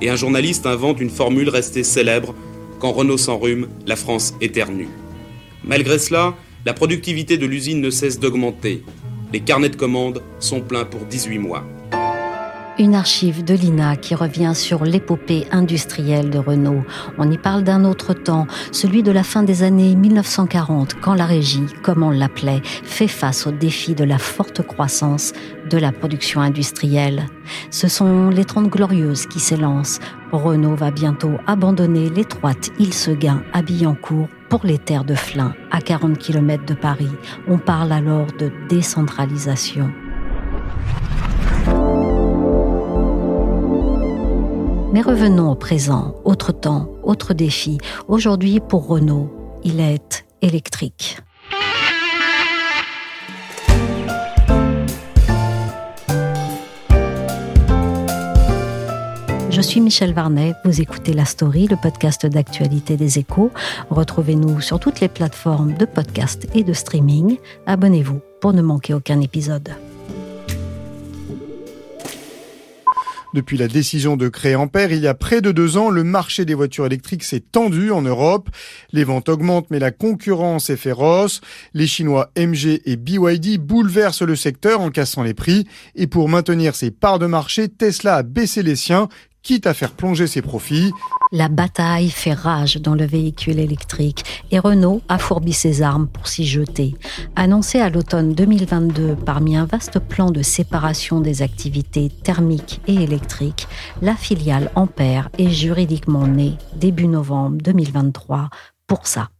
Et un journaliste invente une formule restée célèbre quand Renault s'enrhume, la France éternue. Malgré cela, la productivité de l'usine ne cesse d'augmenter. Les carnets de commandes sont pleins pour 18 mois. Une archive de l'INA qui revient sur l'épopée industrielle de Renault. On y parle d'un autre temps, celui de la fin des années 1940, quand la régie, comme on l'appelait, fait face au défi de la forte croissance de la production industrielle. Ce sont les Trente Glorieuses qui s'élancent. Renault va bientôt abandonner l'étroite île Seguin à Billancourt pour les terres de Flins, à 40 km de Paris. On parle alors de décentralisation. Mais revenons au présent, autre temps, autre défi. Aujourd'hui, pour Renault, il est électrique. Je suis Michel Varnet, vous écoutez La Story, le podcast d'actualité des échos. Retrouvez-nous sur toutes les plateformes de podcast et de streaming. Abonnez-vous pour ne manquer aucun épisode. Depuis la décision de créer Ampère, il y a près de deux ans, le marché des voitures électriques s'est tendu en Europe. Les ventes augmentent, mais la concurrence est féroce. Les Chinois MG et BYD bouleversent le secteur en cassant les prix. Et pour maintenir ses parts de marché, Tesla a baissé les siens quitte à faire plonger ses profits. La bataille fait rage dans le véhicule électrique et Renault a fourbi ses armes pour s'y jeter. Annoncé à l'automne 2022 parmi un vaste plan de séparation des activités thermiques et électriques, la filiale Ampère est juridiquement née début novembre 2023 pour ça.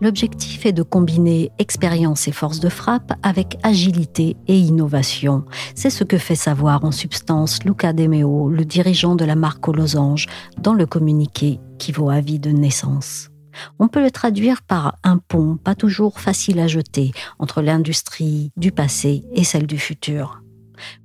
L'objectif est de combiner expérience et force de frappe avec agilité et innovation. C'est ce que fait savoir en substance Luca Demeo, le dirigeant de la marque aux losanges, dans le communiqué qui vaut avis de naissance. On peut le traduire par un pont pas toujours facile à jeter entre l'industrie du passé et celle du futur.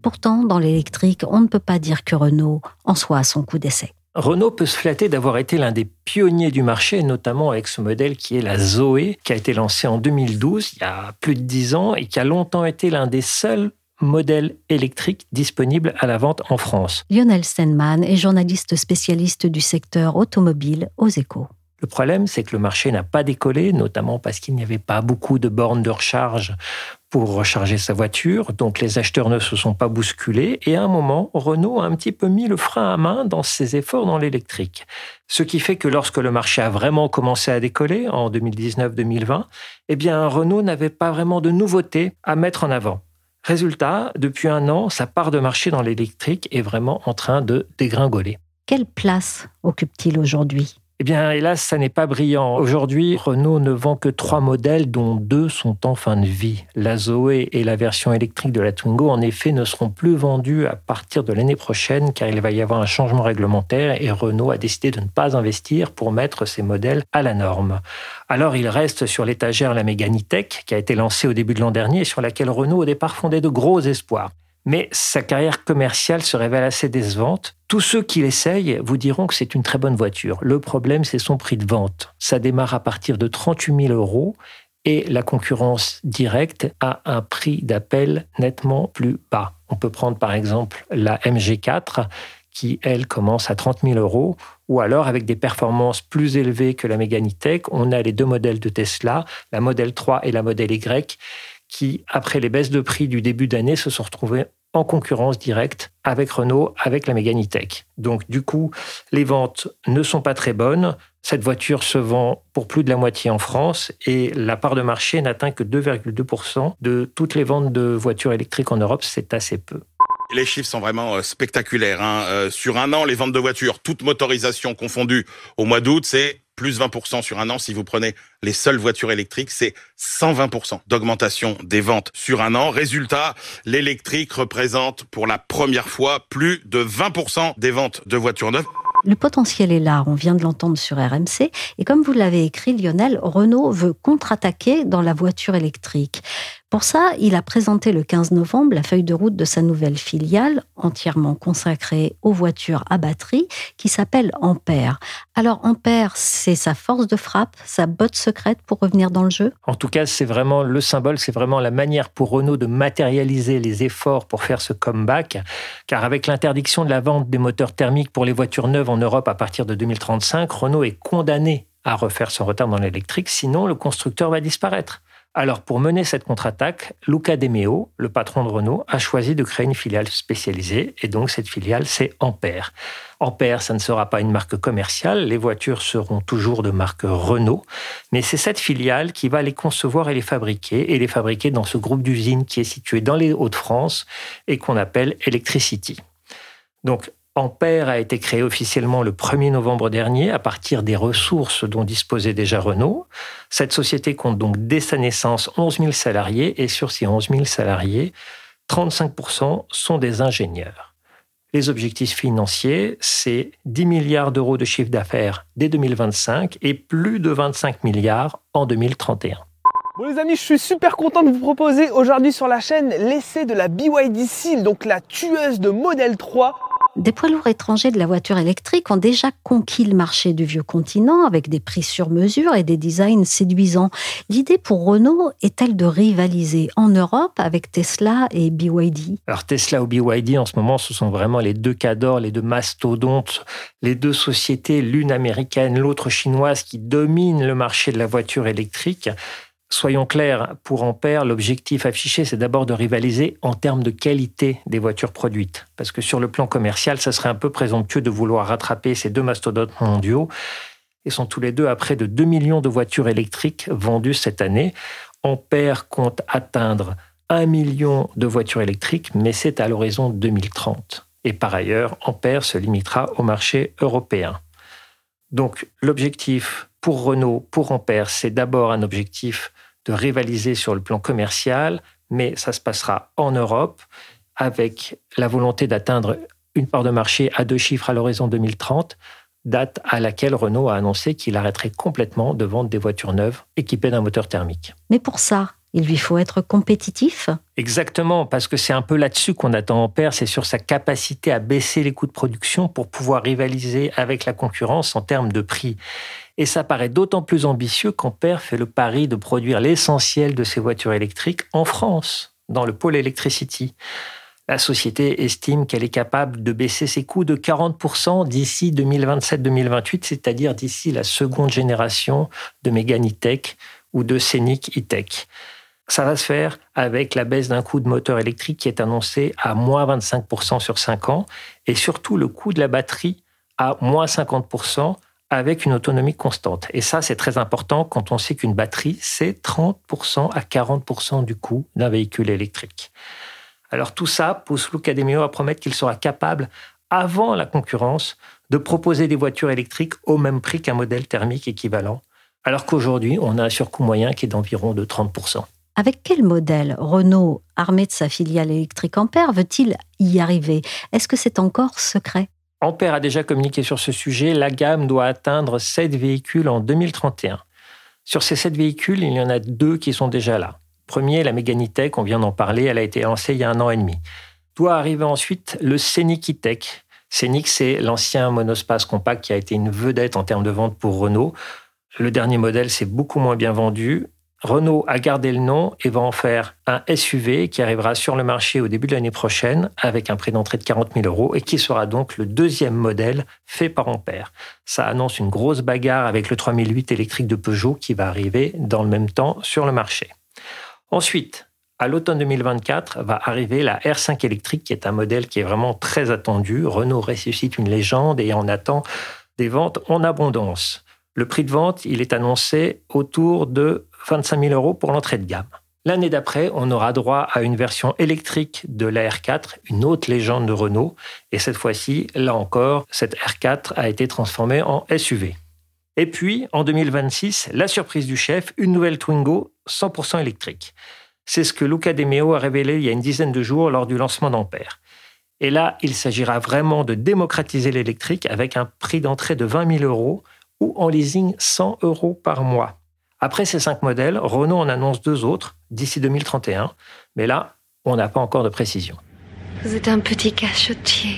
Pourtant, dans l'électrique, on ne peut pas dire que Renault en soit à son coup d'essai. Renault peut se flatter d'avoir été l'un des pionniers du marché, notamment avec ce modèle qui est la Zoé, qui a été lancé en 2012, il y a plus de dix ans, et qui a longtemps été l'un des seuls modèles électriques disponibles à la vente en France. Lionel Steinman est journaliste spécialiste du secteur automobile aux échos. Le problème, c'est que le marché n'a pas décollé, notamment parce qu'il n'y avait pas beaucoup de bornes de recharge pour recharger sa voiture, donc les acheteurs ne se sont pas bousculés, et à un moment, Renault a un petit peu mis le frein à main dans ses efforts dans l'électrique. Ce qui fait que lorsque le marché a vraiment commencé à décoller, en 2019-2020, eh bien, Renault n'avait pas vraiment de nouveautés à mettre en avant. Résultat, depuis un an, sa part de marché dans l'électrique est vraiment en train de dégringoler. Quelle place occupe-t-il aujourd'hui? Eh bien, hélas, ça n'est pas brillant. Aujourd'hui, Renault ne vend que trois modèles, dont deux sont en fin de vie. La Zoé et la version électrique de la Twingo, en effet, ne seront plus vendus à partir de l'année prochaine, car il va y avoir un changement réglementaire et Renault a décidé de ne pas investir pour mettre ces modèles à la norme. Alors, il reste sur l'étagère la Mégane qui a été lancée au début de l'an dernier et sur laquelle Renault, au départ, fondait de gros espoirs mais sa carrière commerciale se révèle assez décevante. Tous ceux qui l'essayent vous diront que c'est une très bonne voiture. Le problème, c'est son prix de vente. Ça démarre à partir de 38 000 euros et la concurrence directe a un prix d'appel nettement plus bas. On peut prendre par exemple la MG4 qui, elle, commence à 30 000 euros, ou alors avec des performances plus élevées que la E-Tech, on a les deux modèles de Tesla, la modèle 3 et la modèle Y, qui, après les baisses de prix du début d'année, se sont retrouvés en concurrence directe avec Renault, avec la Mégane. Donc du coup, les ventes ne sont pas très bonnes. Cette voiture se vend pour plus de la moitié en France et la part de marché n'atteint que 2,2% de toutes les ventes de voitures électriques en Europe. C'est assez peu. Les chiffres sont vraiment euh, spectaculaires. Hein. Euh, sur un an, les ventes de voitures, toutes motorisations confondues, au mois d'août, c'est plus 20% sur un an. Si vous prenez les seules voitures électriques, c'est 120% d'augmentation des ventes sur un an. Résultat, l'électrique représente pour la première fois plus de 20% des ventes de voitures neuves. Le potentiel est là, on vient de l'entendre sur RMC. Et comme vous l'avez écrit, Lionel, Renault veut contre-attaquer dans la voiture électrique. Pour ça, il a présenté le 15 novembre la feuille de route de sa nouvelle filiale, entièrement consacrée aux voitures à batterie, qui s'appelle Ampère. Alors Ampère, c'est sa force de frappe, sa botte secrète pour revenir dans le jeu? En tout cas, c'est vraiment le symbole, c'est vraiment la manière pour Renault de matérialiser les efforts pour faire ce comeback, car avec l'interdiction de la vente des moteurs thermiques pour les voitures neuves en Europe à partir de 2035, Renault est condamné à refaire son retard dans l'électrique, sinon le constructeur va disparaître. Alors, pour mener cette contre-attaque, Luca De Meo, le patron de Renault, a choisi de créer une filiale spécialisée, et donc cette filiale, c'est Ampère. Ampère, ça ne sera pas une marque commerciale, les voitures seront toujours de marque Renault, mais c'est cette filiale qui va les concevoir et les fabriquer, et les fabriquer dans ce groupe d'usines qui est situé dans les Hauts-de-France et qu'on appelle Electricity. Donc, Ampère a été créé officiellement le 1er novembre dernier à partir des ressources dont disposait déjà Renault. Cette société compte donc dès sa naissance 11 000 salariés et sur ces 11 000 salariés, 35% sont des ingénieurs. Les objectifs financiers, c'est 10 milliards d'euros de chiffre d'affaires dès 2025 et plus de 25 milliards en 2031. Bon les amis, je suis super content de vous proposer aujourd'hui sur la chaîne l'essai de la BYD Seal, donc la tueuse de modèle 3 des poids lourds étrangers de la voiture électrique ont déjà conquis le marché du vieux continent avec des prix sur mesure et des designs séduisants. L'idée pour Renault est-elle de rivaliser en Europe avec Tesla et BYD Alors Tesla ou BYD en ce moment, ce sont vraiment les deux cadors, les deux mastodontes, les deux sociétés, l'une américaine, l'autre chinoise, qui dominent le marché de la voiture électrique. Soyons clairs, pour Ampère, l'objectif affiché, c'est d'abord de rivaliser en termes de qualité des voitures produites. Parce que sur le plan commercial, ça serait un peu présomptueux de vouloir rattraper ces deux mastodontes mondiaux. Ils sont tous les deux à près de 2 millions de voitures électriques vendues cette année. Ampère compte atteindre 1 million de voitures électriques, mais c'est à l'horizon 2030. Et par ailleurs, Ampère se limitera au marché européen. Donc l'objectif pour Renault, pour Ampère, c'est d'abord un objectif de rivaliser sur le plan commercial, mais ça se passera en Europe avec la volonté d'atteindre une part de marché à deux chiffres à l'horizon 2030, date à laquelle Renault a annoncé qu'il arrêterait complètement de vendre des voitures neuves équipées d'un moteur thermique. Mais pour ça, il lui faut être compétitif Exactement, parce que c'est un peu là-dessus qu'on attend Ampère, c'est sur sa capacité à baisser les coûts de production pour pouvoir rivaliser avec la concurrence en termes de prix. Et ça paraît d'autant plus ambitieux qu'Ampère fait le pari de produire l'essentiel de ses voitures électriques en France, dans le pôle Electricity. La société estime qu'elle est capable de baisser ses coûts de 40% d'ici 2027-2028, c'est-à-dire d'ici la seconde génération de Megane E-Tech ou de Scenic E-Tech. Ça va se faire avec la baisse d'un coût de moteur électrique qui est annoncé à moins 25% sur 5 ans et surtout le coût de la batterie à moins 50% avec une autonomie constante. Et ça, c'est très important quand on sait qu'une batterie, c'est 30% à 40% du coût d'un véhicule électrique. Alors tout ça pousse Luca à promettre qu'il sera capable, avant la concurrence, de proposer des voitures électriques au même prix qu'un modèle thermique équivalent, alors qu'aujourd'hui, on a un surcoût moyen qui est d'environ de 30%. Avec quel modèle Renault, armé de sa filiale électrique Ampère, veut-il y arriver? Est-ce que c'est encore secret? Ampère a déjà communiqué sur ce sujet. La gamme doit atteindre 7 véhicules en 2031. Sur ces 7 véhicules, il y en a deux qui sont déjà là. Premier, la Megane E-Tech, on vient d'en parler, elle a été lancée il y a un an et demi. Doit arriver ensuite le Scenic E-Tech. C'est l'ancien monospace compact qui a été une vedette en termes de vente pour Renault. Le dernier modèle s'est beaucoup moins bien vendu. Renault a gardé le nom et va en faire un SUV qui arrivera sur le marché au début de l'année prochaine avec un prix d'entrée de 40 000 euros et qui sera donc le deuxième modèle fait par Ampère. Ça annonce une grosse bagarre avec le 3008 électrique de Peugeot qui va arriver dans le même temps sur le marché. Ensuite, à l'automne 2024 va arriver la R5 électrique qui est un modèle qui est vraiment très attendu. Renault ressuscite une légende et en attend des ventes en abondance. Le prix de vente, il est annoncé autour de 25 000 euros pour l'entrée de gamme. L'année d'après, on aura droit à une version électrique de la R4, une autre légende de Renault. Et cette fois-ci, là encore, cette R4 a été transformée en SUV. Et puis, en 2026, la surprise du chef, une nouvelle Twingo 100% électrique. C'est ce que Luca De Meo a révélé il y a une dizaine de jours lors du lancement d'Ampère. Et là, il s'agira vraiment de démocratiser l'électrique avec un prix d'entrée de 20 000 euros ou en leasing 100 euros par mois. Après ces cinq modèles, Renault en annonce deux autres d'ici 2031, mais là, on n'a pas encore de précision. Vous êtes un petit cachotier.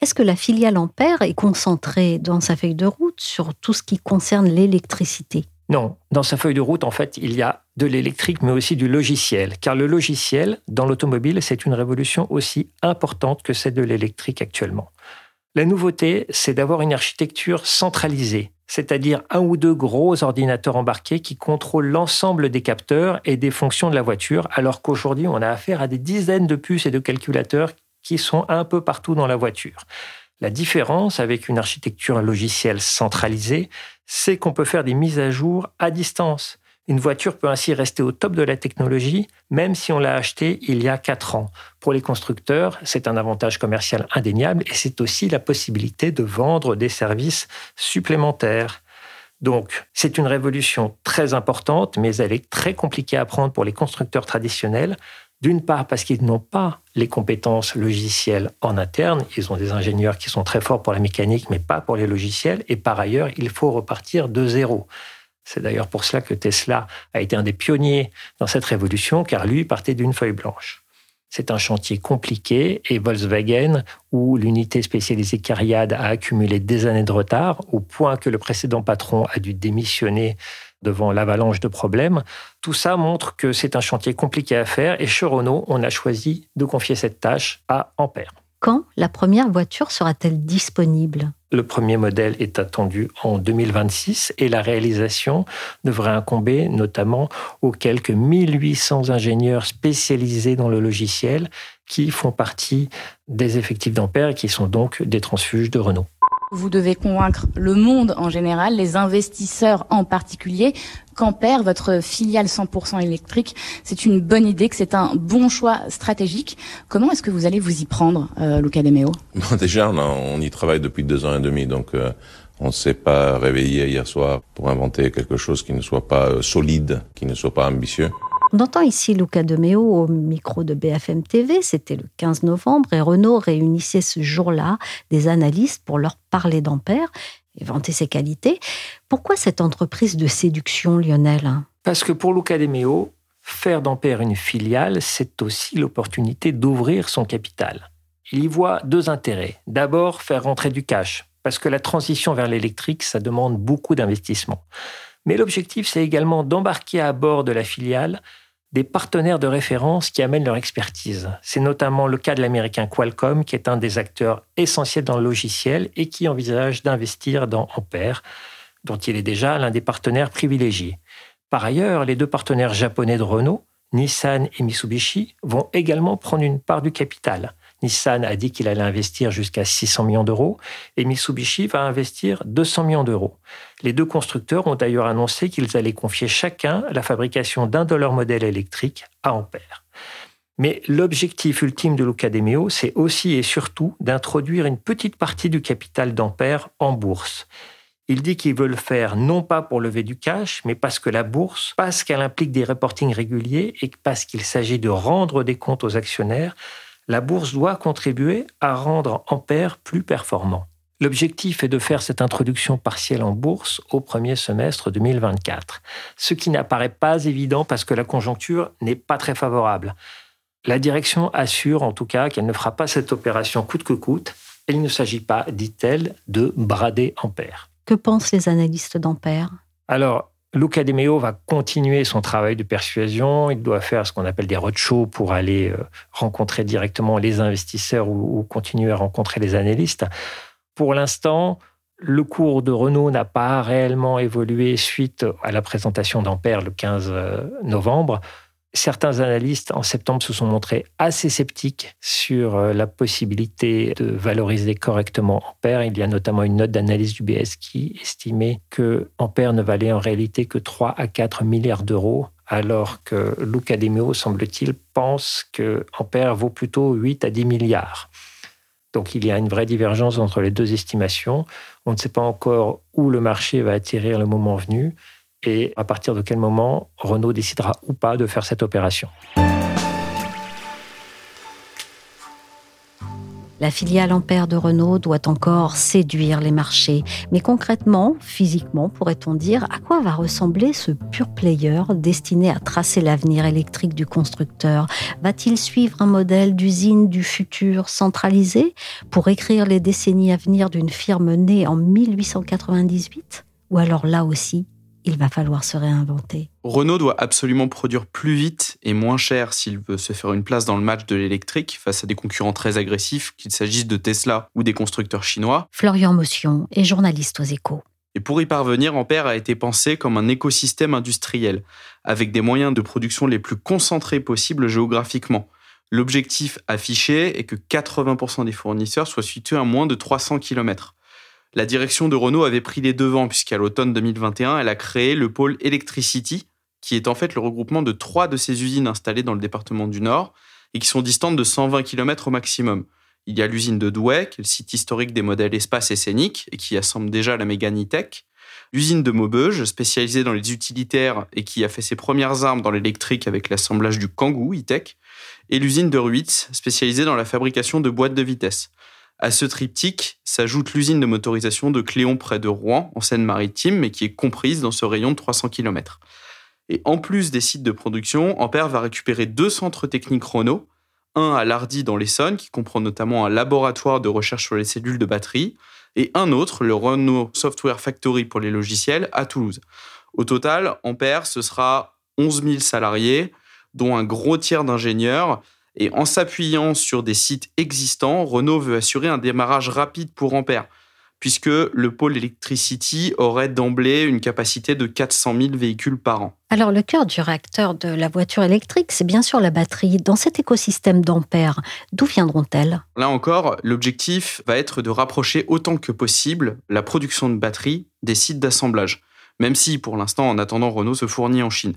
Est-ce que la filiale Ampère est concentrée dans sa feuille de route sur tout ce qui concerne l'électricité? Non, dans sa feuille de route, en fait, il y a de l'électrique, mais aussi du logiciel. Car le logiciel, dans l'automobile, c'est une révolution aussi importante que celle de l'électrique actuellement. La nouveauté, c'est d'avoir une architecture centralisée, c'est-à-dire un ou deux gros ordinateurs embarqués qui contrôlent l'ensemble des capteurs et des fonctions de la voiture, alors qu'aujourd'hui, on a affaire à des dizaines de puces et de calculateurs qui sont un peu partout dans la voiture. La différence avec une architecture logicielle centralisée, c'est qu'on peut faire des mises à jour à distance. Une voiture peut ainsi rester au top de la technologie, même si on l'a achetée il y a quatre ans. Pour les constructeurs, c'est un avantage commercial indéniable et c'est aussi la possibilité de vendre des services supplémentaires. Donc, c'est une révolution très importante, mais elle est très compliquée à prendre pour les constructeurs traditionnels. D'une part parce qu'ils n'ont pas les compétences logicielles en interne, ils ont des ingénieurs qui sont très forts pour la mécanique, mais pas pour les logiciels, et par ailleurs, il faut repartir de zéro. C'est d'ailleurs pour cela que Tesla a été un des pionniers dans cette révolution, car lui partait d'une feuille blanche. C'est un chantier compliqué et Volkswagen, où l'unité spécialisée Cariad a accumulé des années de retard, au point que le précédent patron a dû démissionner devant l'avalanche de problèmes. Tout ça montre que c'est un chantier compliqué à faire et chez Renault, on a choisi de confier cette tâche à Ampère. Quand la première voiture sera-t-elle disponible? Le premier modèle est attendu en 2026 et la réalisation devrait incomber notamment aux quelques 1800 ingénieurs spécialisés dans le logiciel qui font partie des effectifs d'Ampère et qui sont donc des transfuges de Renault. Vous devez convaincre le monde en général, les investisseurs en particulier, qu'Ampère, votre filiale 100% électrique, c'est une bonne idée, que c'est un bon choix stratégique. Comment est-ce que vous allez vous y prendre, euh, Luca De Meo? Déjà, on, y travaille depuis deux ans et demi, donc euh, on ne s'est pas réveillé hier soir pour inventer quelque chose qui ne soit pas euh, solide, qui ne soit pas ambitieux. On entend ici Luca De Meo au micro de BFM TV, c'était le 15 novembre, et Renault réunissait ce jour-là des analystes pour leur parler d'Ampère et vanter ses qualités. Pourquoi cette entreprise de séduction, Lionel? Parce que pour Luca De Meo, faire d'Ampère une filiale, c'est aussi l'opportunité d'ouvrir son capital. Il y voit deux intérêts. D'abord, faire rentrer du cash, parce que la transition vers l'électrique, ça demande beaucoup d'investissement. Mais l'objectif, c'est également d'embarquer à bord de la filiale des partenaires de référence qui amènent leur expertise. C'est notamment le cas de l'américain Qualcomm, qui est un des acteurs essentiels dans le logiciel et qui envisage d'investir dans Ampère, dont il est déjà l'un des partenaires privilégiés. Par ailleurs, les deux partenaires japonais de Renault, Nissan et Mitsubishi, vont également prendre une part du capital. Nissan a dit qu'il allait investir jusqu'à 600 millions d'euros et Mitsubishi va investir 200 millions d'euros. Les deux constructeurs ont d'ailleurs annoncé qu'ils allaient confier chacun la fabrication d'un de leurs modèles électriques à Ampère. Mais l'objectif ultime de l'Ucademio, c'est aussi et surtout d'introduire une petite partie du capital d'Ampère en bourse. Il dit qu'il veut le faire non pas pour lever du cash, mais parce que la bourse, parce qu'elle implique des reportings réguliers et parce qu'il s'agit de rendre des comptes aux actionnaires, la bourse doit contribuer à rendre Ampère plus performant. L'objectif est de faire cette introduction partielle en bourse au premier semestre 2024, ce qui n'apparaît pas évident parce que la conjoncture n'est pas très favorable. La direction assure en tout cas qu'elle ne fera pas cette opération coûte que coûte. Il ne s'agit pas, dit-elle, de brader Ampère. Que pensent les analystes d'Ampère? Alors, Luca De Meo va continuer son travail de persuasion. Il doit faire ce qu'on appelle des roadshows pour aller euh, rencontrer directement les investisseurs ou, continuer à rencontrer les analystes. Pour l'instant, le cours de Renault n'a pas réellement évolué suite à la présentation d'Ampère le 15 euh, novembre. Certains analystes en septembre se sont montrés assez sceptiques sur euh, la possibilité de valoriser correctement Ampère. Il y a notamment une note d'analyse du BS qui estimait que Ampère ne valait en réalité que 3 à 4 milliards d'euros, alors que l'Ucademio, semble-t-il, pense que Ampère vaut plutôt 8 à 10 milliards. Donc il y a une vraie divergence entre les deux estimations. On ne sait pas encore où le marché va atterrir le moment venu et à partir de quel moment Renault décidera ou pas de faire cette opération. La filiale Ampère de Renault doit encore séduire les marchés. Mais concrètement, physiquement, pourrait-on dire, à quoi va ressembler ce pur player destiné à tracer l'avenir électrique du constructeur Va-t-il suivre un modèle d'usine du futur centralisé pour écrire les décennies à venir d'une firme née en 1898 Ou alors là aussi, il va falloir se réinventer. Renault doit absolument produire plus vite et moins cher s'il veut se faire une place dans le match de l'électrique face à des concurrents très agressifs, qu'il s'agisse de Tesla ou des constructeurs chinois. Florian Motion est journaliste aux échos. Et pour y parvenir, Ampère a été pensé comme un écosystème industriel, avec des moyens de production les plus concentrés possibles géographiquement. L'objectif affiché est que 80% des fournisseurs soient situés à moins de 300 km la direction de Renault avait pris les devants puisqu'à l'automne 2021, elle a créé le pôle Electricity, qui est en fait le regroupement de trois de ces usines installées dans le département du Nord et qui sont distantes de 120 km au maximum. Il y a l'usine de Douai, qui est le site historique des modèles espace et scénique et qui assemble déjà la Mégane tech L'usine de Maubeuge, spécialisée dans les utilitaires et qui a fait ses premières armes dans l'électrique avec l'assemblage du Kangoo e-tech. Et l'usine de Ruitz, spécialisée dans la fabrication de boîtes de vitesse. À ce triptyque s'ajoute l'usine de motorisation de Cléon près de Rouen, en Seine-Maritime, mais qui est comprise dans ce rayon de 300 km. Et en plus des sites de production, Ampère va récupérer deux centres techniques Renault, un à Lardy dans l'Essonne, qui comprend notamment un laboratoire de recherche sur les cellules de batterie, et un autre, le Renault Software Factory pour les logiciels, à Toulouse. Au total, Ampère, ce sera 11 000 salariés, dont un gros tiers d'ingénieurs, et en s'appuyant sur des sites existants, Renault veut assurer un démarrage rapide pour Ampère, puisque le pôle Electricity aurait d'emblée une capacité de 400 000 véhicules par an. Alors le cœur du réacteur de la voiture électrique, c'est bien sûr la batterie. Dans cet écosystème d'Ampère, d'où viendront-elles? Là encore, l'objectif va être de rapprocher autant que possible la production de batteries des sites d'assemblage, même si pour l'instant, en attendant, Renault se fournit en Chine.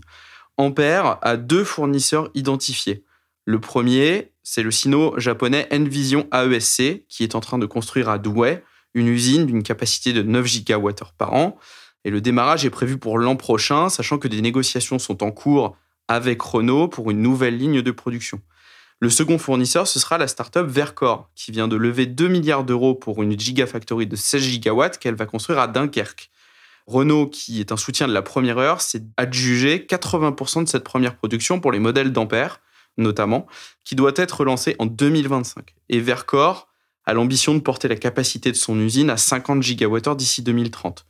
Ampère a deux fournisseurs identifiés. Le premier, c'est le sino-japonais Envision AESC, qui est en train de construire à Douai une usine d'une capacité de 9 gigawattheures par an. Et le démarrage est prévu pour l'an prochain, sachant que des négociations sont en cours avec Renault pour une nouvelle ligne de production. Le second fournisseur, ce sera la start-up Vercor, qui vient de lever 2 milliards d'euros pour une gigafactory de 16 gigawatts qu'elle va construire à Dunkerque. Renault, qui est un soutien de la première heure, s'est adjugé 80% de cette première production pour les modèles d'Ampère, notamment, qui doit être lancé en 2025. Et Vercor a l'ambition de porter la capacité de son usine à 50 gigawattheures d'ici 2030.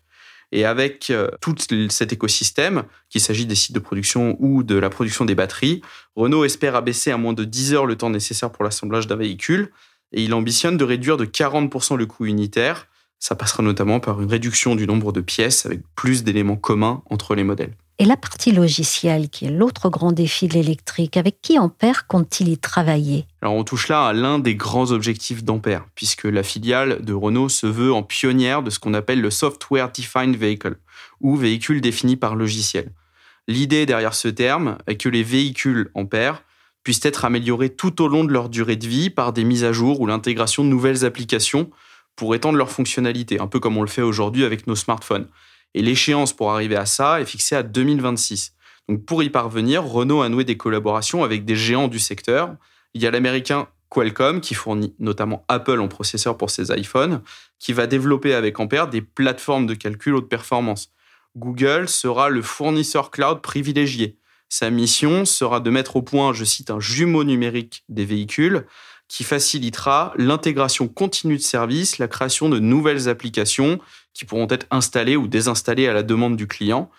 Et avec euh, tout cet écosystème, qu'il s'agit des sites de production ou de la production des batteries, Renault espère abaisser à moins de 10 heures le temps nécessaire pour l'assemblage d'un véhicule et il ambitionne de réduire de 40% le coût unitaire. Ça passera notamment par une réduction du nombre de pièces avec plus d'éléments communs entre les modèles. Et la partie logicielle, qui est l'autre grand défi de l'électrique, avec qui Ampère compte-t-il y travailler? Alors on touche là à l'un des grands objectifs d'Ampère, puisque la filiale de Renault se veut en pionnière de ce qu'on appelle le Software Defined Vehicle, ou véhicule défini par logiciel. L'idée derrière ce terme est que les véhicules Ampère puissent être améliorés tout au long de leur durée de vie par des mises à jour ou l'intégration de nouvelles applications pour étendre leurs fonctionnalités, un peu comme on le fait aujourd'hui avec nos smartphones. Et l'échéance pour arriver à ça est fixée à 2026. Donc pour y parvenir, Renault a noué des collaborations avec des géants du secteur. Il y a l'américain Qualcomm, qui fournit notamment Apple en processeur pour ses iPhones, qui va développer avec Ampère des plateformes de calcul haute performance. Google sera le fournisseur cloud privilégié. Sa mission sera de mettre au point, je cite, un jumeau numérique des véhicules qui facilitera l'intégration continue de services, la création de nouvelles applications qui pourront être installées ou désinstallées à la demande du client.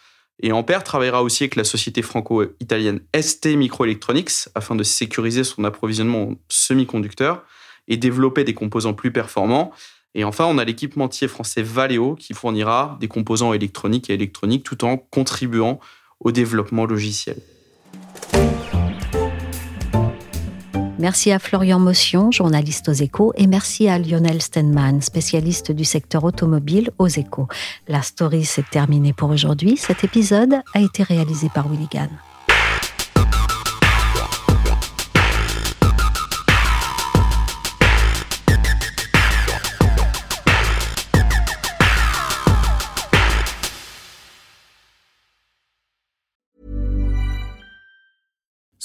Et Ampère travaillera aussi avec la société franco-italienne ST Microelectronics afin de sécuriser son approvisionnement en semi-conducteurs et développer des composants plus performants. Et enfin, on a l'équipementier français Valeo qui fournira des composants électroniques et électroniques tout en contribuant au développement logiciel. Merci à Florian Motion, journaliste aux échos, et merci à Lionel Stenman, spécialiste du secteur automobile aux échos. La story s'est terminée pour aujourd'hui. Cet épisode a été réalisé par Willigan.